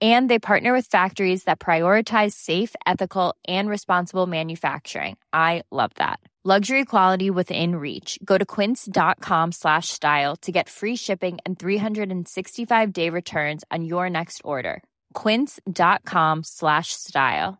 and they partner with factories that prioritize safe ethical and responsible manufacturing. I love that. Luxury quality within reach. Go to quince.com slash style to get free shipping and 365 day returns on your next order. quince.com slash style.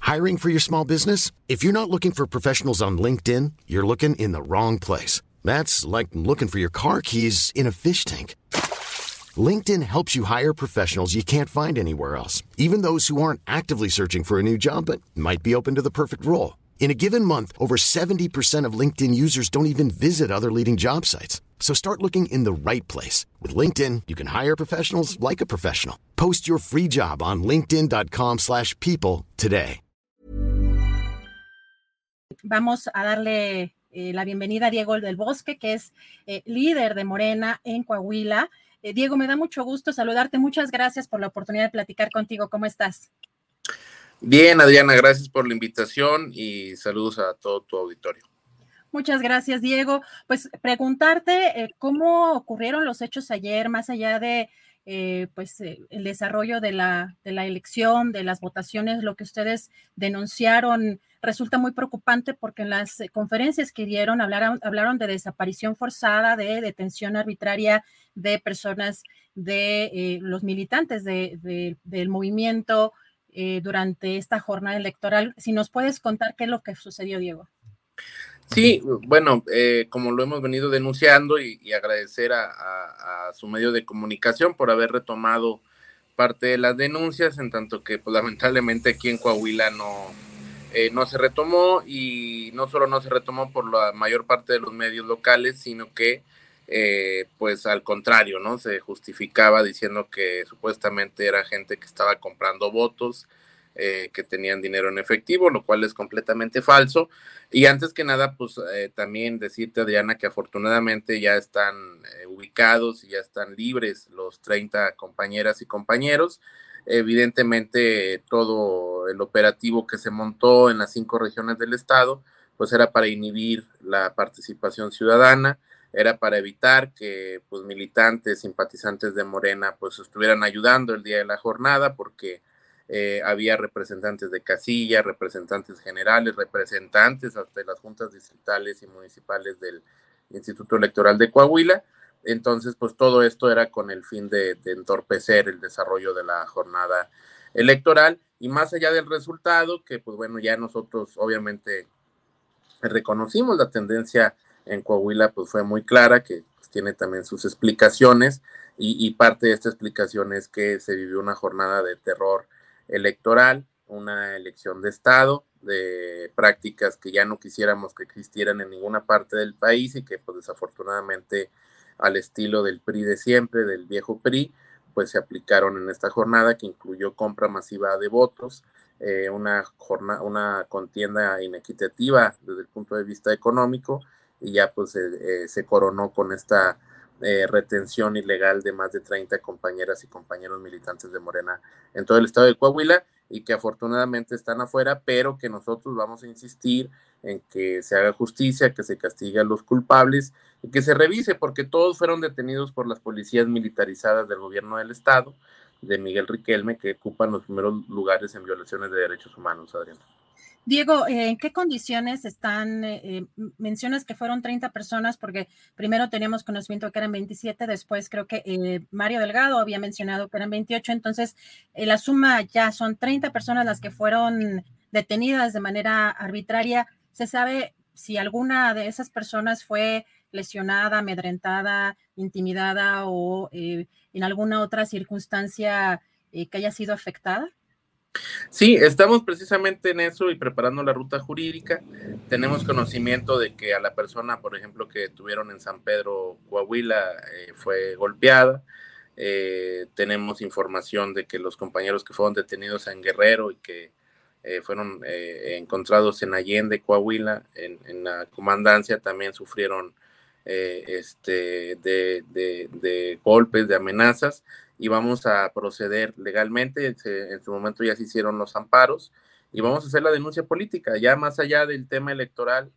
Hiring for your small business? If you're not looking for professionals on linkedin you're looking in the wrong place. That's like looking for your car keys in a fish tank LinkedIn helps you hire professionals you can't find anywhere else, even those who aren't actively searching for a new job but might be open to the perfect role. In a given month, over 70% of LinkedIn users don't even visit other leading job sites. So start looking in the right place. With LinkedIn, you can hire professionals like a professional. Post your free job on linkedin.com slash people today. Vamos a darle eh, la bienvenida a Diego del Bosque, que es eh, líder de Morena en Coahuila. Eh, Diego, me da mucho gusto saludarte. Muchas gracias por la oportunidad de platicar contigo. ¿Cómo estás? Bien, Adriana, gracias por la invitación y saludos a todo tu auditorio. Muchas gracias, Diego. Pues preguntarte eh, cómo ocurrieron los hechos ayer, más allá de eh, pues el desarrollo de la, de la elección, de las votaciones, lo que ustedes denunciaron resulta muy preocupante porque en las conferencias que dieron hablaron, hablaron de desaparición forzada, de detención arbitraria de personas, de eh, los militantes de, del movimiento eh, durante esta jornada electoral. Si nos puedes contar qué es lo que sucedió, Diego. Sí, bueno, eh, como lo hemos venido denunciando y, agradecer a, su medio de comunicación por haber retomado parte de las denuncias, en tanto que pues, lamentablemente aquí en Coahuila no, no se retomó y no solo no se retomó por la mayor parte de los medios locales, sino que eh, pues al contrario, ¿no? Se justificaba diciendo que supuestamente era gente que estaba comprando votos, eh, que tenían dinero en efectivo, lo cual es completamente falso. Y antes que nada, pues eh, también decirte, Adriana, que afortunadamente ya están ubicados y ya están libres los 30 compañeras y compañeros. Evidentemente, todo el operativo que se montó en las cinco regiones del estado, pues era para inhibir la participación ciudadana era para evitar que pues militantes, simpatizantes de Morena pues estuvieran ayudando el día de la jornada porque eh, había representantes de casilla, representantes generales, representantes hasta de las juntas distritales y municipales del Instituto Electoral de Coahuila. Entonces, pues todo esto era con el fin de, entorpecer el desarrollo de la jornada electoral. Y más allá del resultado, que pues bueno, ya nosotros obviamente reconocimos la tendencia en Coahuila pues fue muy clara, que pues, tiene también sus explicaciones. Y, parte de esta explicación es que se vivió una jornada de terror electoral, una elección de Estado, de prácticas que ya no quisiéramos que existieran en ninguna parte del país y que pues desafortunadamente al estilo del PRI de siempre, del viejo PRI, pues se aplicaron en esta jornada que incluyó compra masiva de votos, eh, una, jornada, una contienda inequitativa desde el punto de vista económico y ya pues eh, se coronó con esta eh, retención ilegal de más de 30 compañeras y compañeros militantes de Morena en todo el estado de Coahuila y que afortunadamente están afuera, pero que nosotros vamos a insistir en que se haga justicia, que se castigue a los culpables y que se revise, porque todos fueron detenidos por las policías militarizadas del gobierno del estado, de Miguel Riquelme, que ocupan los primeros lugares en violaciones de derechos humanos, Adrián. Diego, ¿en qué condiciones están? Eh, eh, mencionas que fueron 30 personas porque primero teníamos conocimiento que eran 27, después creo que eh, Mario Delgado había mencionado que eran 28, entonces la suma ya son 30 personas las que fueron detenidas de manera arbitraria. ¿Se sabe si alguna de esas personas fue lesionada, amedrentada, intimidada o en alguna otra circunstancia que haya sido afectada? Sí, estamos precisamente en eso y preparando la ruta jurídica. Tenemos conocimiento de que a la persona, por ejemplo, que tuvieron en San Pedro, Coahuila, eh, fue golpeada. Eh, tenemos información de que los compañeros que fueron detenidos en Guerrero y que eh, fueron eh, encontrados en Allende, Coahuila, en, la comandancia, también sufrieron este, de, de, golpes, de amenazas, y vamos a proceder legalmente. en su momento ya se hicieron los amparos y vamos a hacer la denuncia política, ya más allá del tema electoral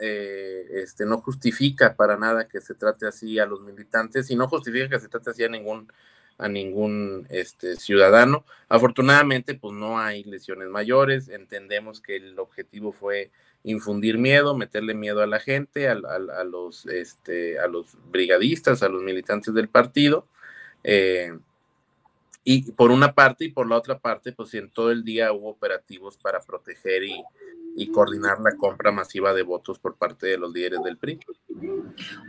eh, este, no justifica para nada que se trate así a los militantes y no justifica que se trate así a ningún, a ningún este, ciudadano. Afortunadamente, pues no hay lesiones mayores, entendemos que el objetivo fue infundir miedo, meterle miedo a la gente, a, los, este, a los brigadistas, a los militantes del partido. Eh, y por una parte y por la otra parte, pues en todo el día hubo operativos para proteger y, y coordinar la compra masiva de votos por parte de los líderes del PRI.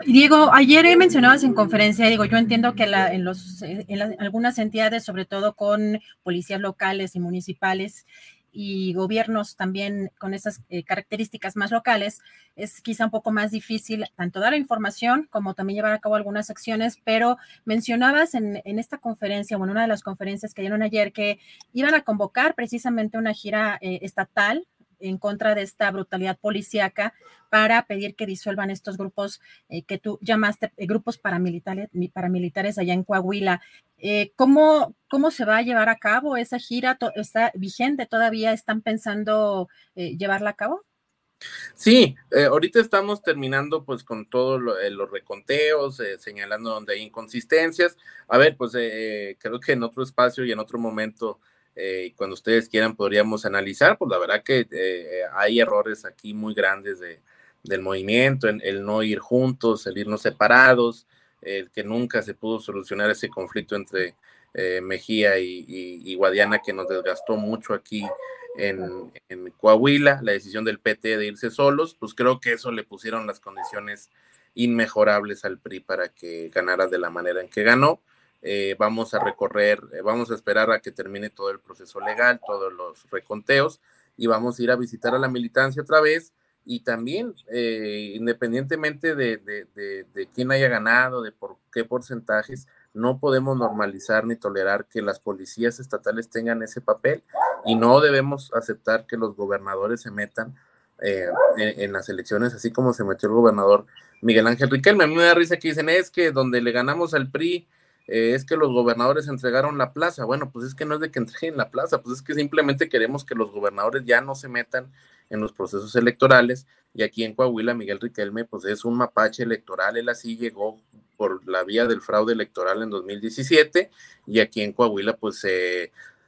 Diego, ayer mencionabas en conferencia, digo, yo entiendo que en, los, en algunas entidades, sobre todo con policías locales y municipales, y gobiernos también con esas eh, características más locales, es quizá un poco más difícil tanto dar la información como también llevar a cabo algunas acciones, pero mencionabas en, en esta conferencia, bueno, una de las conferencias que dieron ayer, que iban a convocar precisamente una gira eh, estatal en contra de esta brutalidad policíaca para pedir que disuelvan estos grupos eh, que tú llamaste eh, grupos paramilitares, paramilitares allá en Coahuila. Eh, ¿cómo, ¿Cómo se va a llevar a cabo esa gira? ¿Está vigente todavía? ¿Están pensando llevarla a cabo? Sí, ahorita estamos terminando pues con todos los reconteos, señalando donde hay inconsistencias. A ver, pues creo que en otro espacio y en otro momento eh, cuando ustedes quieran podríamos analizar, pues la verdad que eh, hay errores aquí muy grandes de, del movimiento, el no ir juntos, el irnos separados, el que nunca se pudo solucionar ese conflicto entre eh, Mejía y, Guadiana que nos desgastó mucho aquí en, en, Coahuila, la decisión del PT de irse solos, pues creo que eso le pusieron las condiciones inmejorables al PRI para que ganara de la manera en que ganó. Eh, vamos a recorrer, eh, vamos a esperar a que termine todo el proceso legal, todos los reconteos y vamos a ir a visitar a la militancia otra vez y también eh, independientemente de, de, quién haya ganado, de por qué porcentajes, no podemos normalizar ni tolerar que las policías estatales tengan ese papel y no debemos aceptar que los gobernadores se metan en, en, las elecciones, así como se metió el gobernador Miguel Ángel Riquelme. A mí me da risa que dicen, es que donde le ganamos al PRI, eh, es que los gobernadores entregaron la plaza. Bueno, pues es que no es de que entreguen la plaza, pues es que simplemente queremos que los gobernadores ya no se metan en los procesos electorales. Y aquí en Coahuila, Miguel Riquelme, pues es un mapache electoral. Él así llegó por la vía del fraude electoral en 2017 y aquí en Coahuila, pues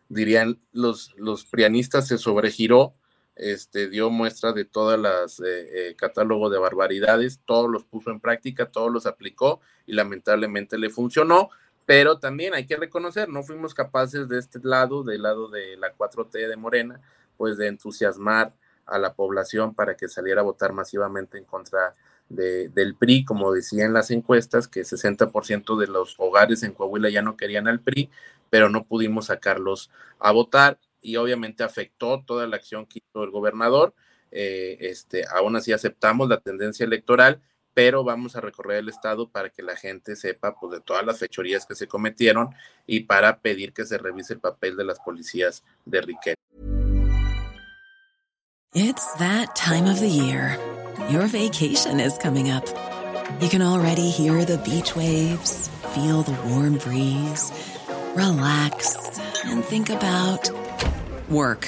dirían los, los prianistas se sobregiró este, dio muestra de todas las eh, eh, catálogos de barbaridades, todos los puso en práctica, todos los aplicó y lamentablemente le funcionó, pero también hay que reconocer, no fuimos capaces de este lado, del lado de la 4T de Morena, pues de entusiasmar a la población para que saliera a votar masivamente en contra de, del PRI, como decían las encuestas, que 60% de los hogares en Coahuila ya no querían al PRI, pero no pudimos sacarlos a votar y obviamente afectó toda la acción que hizo el gobernador. Eh, este, aún así aceptamos la tendencia electoral pero vamos a recorrer el estado para que la gente sepa pues, de todas las fechorías que se cometieron y para pedir que se revise el papel de las policías de Riquelme. It's that time of the year. Your vacation is coming up. You can already hear the beach waves, feel the warm breeze, relax and think about work.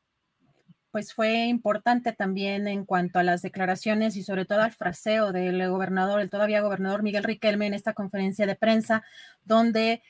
pues fue importante también en cuanto a las declaraciones y sobre todo al fraseo del gobernador, el todavía gobernador Miguel Riquelme en esta conferencia de prensa, donde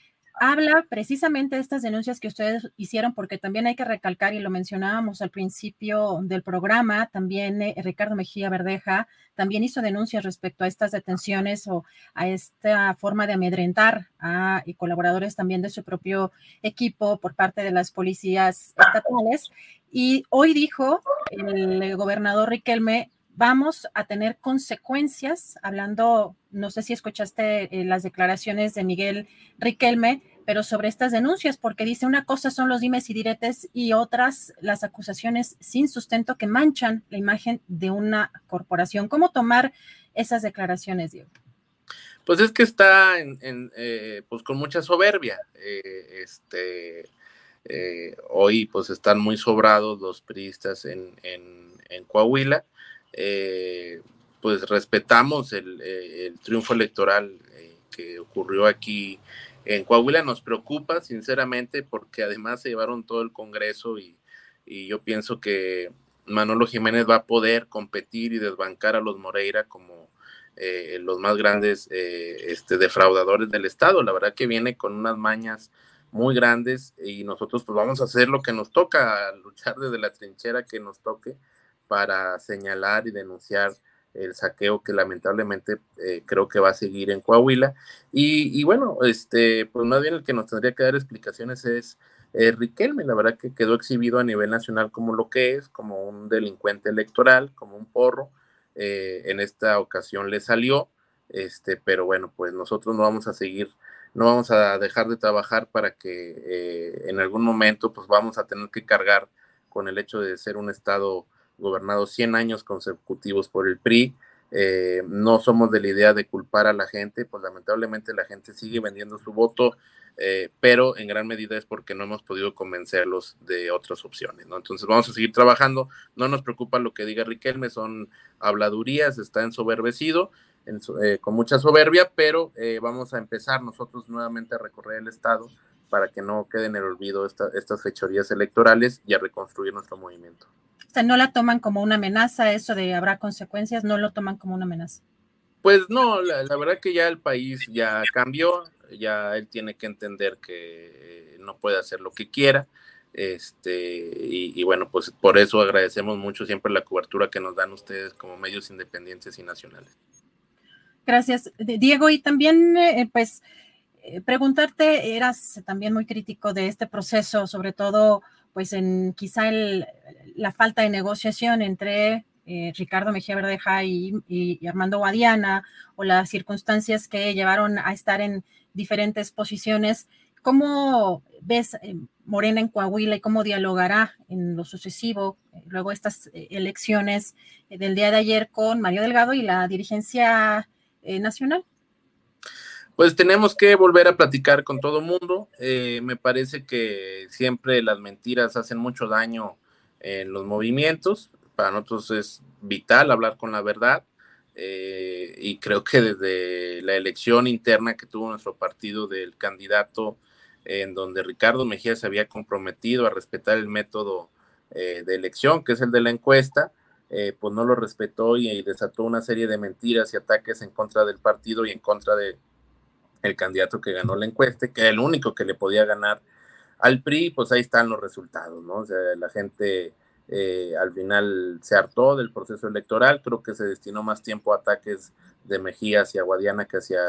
habla precisamente de estas denuncias que ustedes hicieron, porque también hay que recalcar, y lo mencionábamos al principio del programa, también eh, Ricardo Mejía Verdeja también hizo denuncias respecto a estas detenciones o a esta forma de amedrentar a y colaboradores también de su propio equipo por parte de las policías estatales. Y hoy dijo el gobernador Riquelme, vamos a tener consecuencias, hablando, no sé si escuchaste eh, las declaraciones de Miguel Riquelme, pero sobre estas denuncias, porque dice una cosa son los dimes y diretes y otras las acusaciones sin sustento que manchan la imagen de una corporación. ¿Cómo tomar esas declaraciones, Diego? Pues es que está en, eh, pues con mucha soberbia. Eh, este, hoy pues están muy sobrados los priistas en, en Coahuila eh, pues respetamos el, eh, triunfo electoral eh, que ocurrió aquí en Coahuila. Nos preocupa, sinceramente, porque además se llevaron todo el Congreso y, yo pienso que Manolo Jiménez va a poder competir y desbancar a los Moreira como los más grandes este, defraudadores del Estado. La verdad que viene con unas mañas muy grandes y nosotros pues vamos a hacer lo que nos toca, luchar desde la trinchera que nos toque para señalar y denunciar el saqueo que lamentablemente eh, creo que va a seguir en Coahuila. Y, bueno, este, pues más bien el que nos tendría que dar explicaciones es eh, Riquelme, la verdad que quedó exhibido a nivel nacional como lo que es, como un delincuente electoral, como un porro. Eh, en esta ocasión le salió, este, pero bueno, pues nosotros no vamos a seguir, no vamos a dejar de trabajar para que en algún momento pues vamos a tener que cargar con el hecho de ser un estado gobernado 100 años consecutivos por el PRI. Eh, no somos de la idea de culpar a la gente, pues lamentablemente la gente sigue vendiendo su voto, eh, pero en gran medida es porque no hemos podido convencerlos de otras opciones, ¿no? Entonces vamos a seguir trabajando, no nos preocupa lo que diga Riquelme, son habladurías, está ensoberbecido, eh, con mucha soberbia, pero vamos a empezar nosotros nuevamente a recorrer el Estado para que no queden en el olvido estas fechorías electorales y a reconstruir nuestro movimiento. O sea, no la toman como una amenaza, eso de habrá consecuencias, no lo toman como una amenaza. Pues no, la, verdad que ya el país ya cambió, ya él tiene que entender que no puede hacer lo que quiera. Este, y, bueno, pues por eso agradecemos mucho siempre la cobertura que nos dan ustedes como medios independientes y nacionales. Gracias, Diego. Y también, eh, pues, eh, preguntarte, eras también muy crítico de este proceso, sobre todo pues en quizá la falta de negociación entre eh, Ricardo Mejía Verdeja y, Armando Guadiana o las circunstancias que llevaron a estar en diferentes posiciones. ¿Cómo ves eh, Morena en Coahuila y cómo dialogará en lo sucesivo, eh, luego estas elecciones del día de ayer con Mario Delgado y la dirigencia nacional? Pues tenemos que volver a platicar con todo mundo. Eh, me parece que siempre las mentiras hacen mucho daño en los movimientos. Para nosotros es vital hablar con la verdad. Eh, y creo que desde la elección interna que tuvo nuestro partido del candidato, en donde Ricardo Mejía se había comprometido a respetar el método eh, de elección, que es el de la encuesta, pues no lo respetó y desató una serie de mentiras y ataques en contra del partido y en contra de, el candidato que ganó la encuesta, que era el único que le podía ganar al PRI, pues ahí están los resultados, ¿no? O sea, la gente eh, al final se hartó del proceso electoral, creo que se destinó más tiempo a ataques de Mejía hacia Guadiana que hacia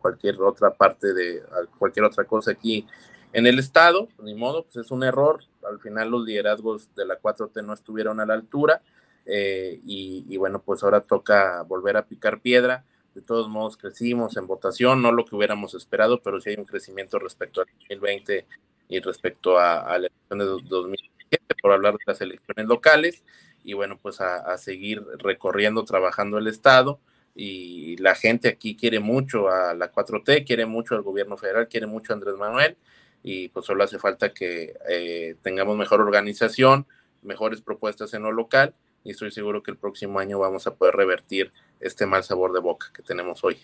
cualquier otra parte de cualquier otra cosa aquí en el estado, ni modo, pues es un error, al final los liderazgos de la 4T no estuvieron a la altura eh, y, y bueno, pues ahora toca volver a picar piedra de todos modos crecimos en votación, no lo que hubiéramos esperado, pero sí hay un crecimiento respecto al 2020 y respecto a, la elección de 2017, por hablar de las elecciones locales, y bueno, pues a, seguir recorriendo, trabajando el Estado, y la gente aquí quiere mucho a la 4T, quiere mucho al gobierno federal, quiere mucho a Andrés Manuel, y pues solo hace falta que eh, tengamos mejor organización, mejores propuestas en lo local, y estoy seguro que el próximo año vamos a poder revertir este mal sabor de boca que tenemos hoy.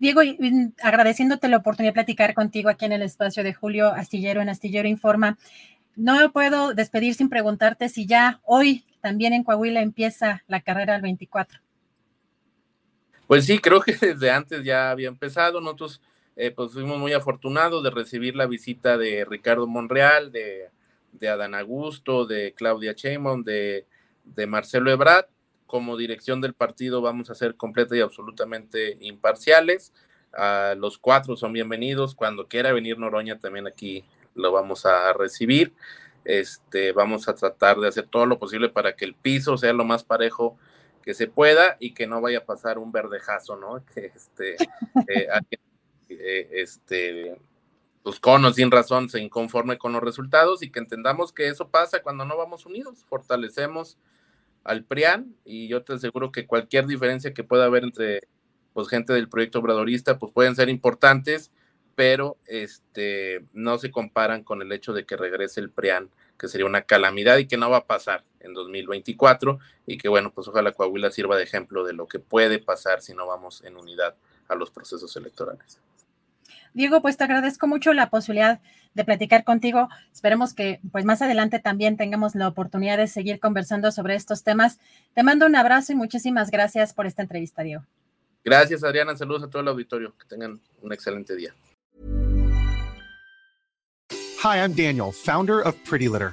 Diego, agradeciéndote la oportunidad de platicar contigo aquí en el espacio de Julio Astillero en Astillero Informa. no me puedo despedir sin preguntarte si ya hoy también en Coahuila empieza la carrera al 24. Pues sí, creo que desde antes ya había empezado. Nosotros eh, pues fuimos muy afortunados de recibir la visita de Ricardo Monreal, de, de Adán Augusto, de Claudia Sheinbaum, de, de Marcelo Ebrard. Como dirección del partido vamos a ser completa y absolutamente imparciales. Uh, los cuatro son bienvenidos. Cuando quiera venir Noroña también aquí lo vamos a recibir. Este, vamos a tratar de hacer todo lo posible para que el piso sea lo más parejo que se pueda y que no vaya a pasar un verdejazo, ¿no? Que este, eh, eh, este, los conos sin razón se inconforme con los resultados y que entendamos que eso pasa cuando no vamos unidos, fortalecemos al PRIAN y yo te aseguro que cualquier diferencia que pueda haber entre pues gente del proyecto obradorista pues pueden ser importantes pero este, no se comparan con el hecho de que regrese el PRIAN, que sería una calamidad y que no va a pasar en 2024 y que bueno, pues ojalá Coahuila sirva de ejemplo de lo que puede pasar si no vamos en unidad a los procesos electorales. Diego, pues te agradezco mucho la posibilidad de platicar contigo. Esperemos que pues más adelante también tengamos la oportunidad de seguir conversando sobre estos temas. Te mando un abrazo y muchísimas gracias por esta entrevista, Diego. Gracias, Adriana. Saludos a todo el auditorio. Que tengan un excelente día. Hi, I'm Daniel, founder of Pretty Litter.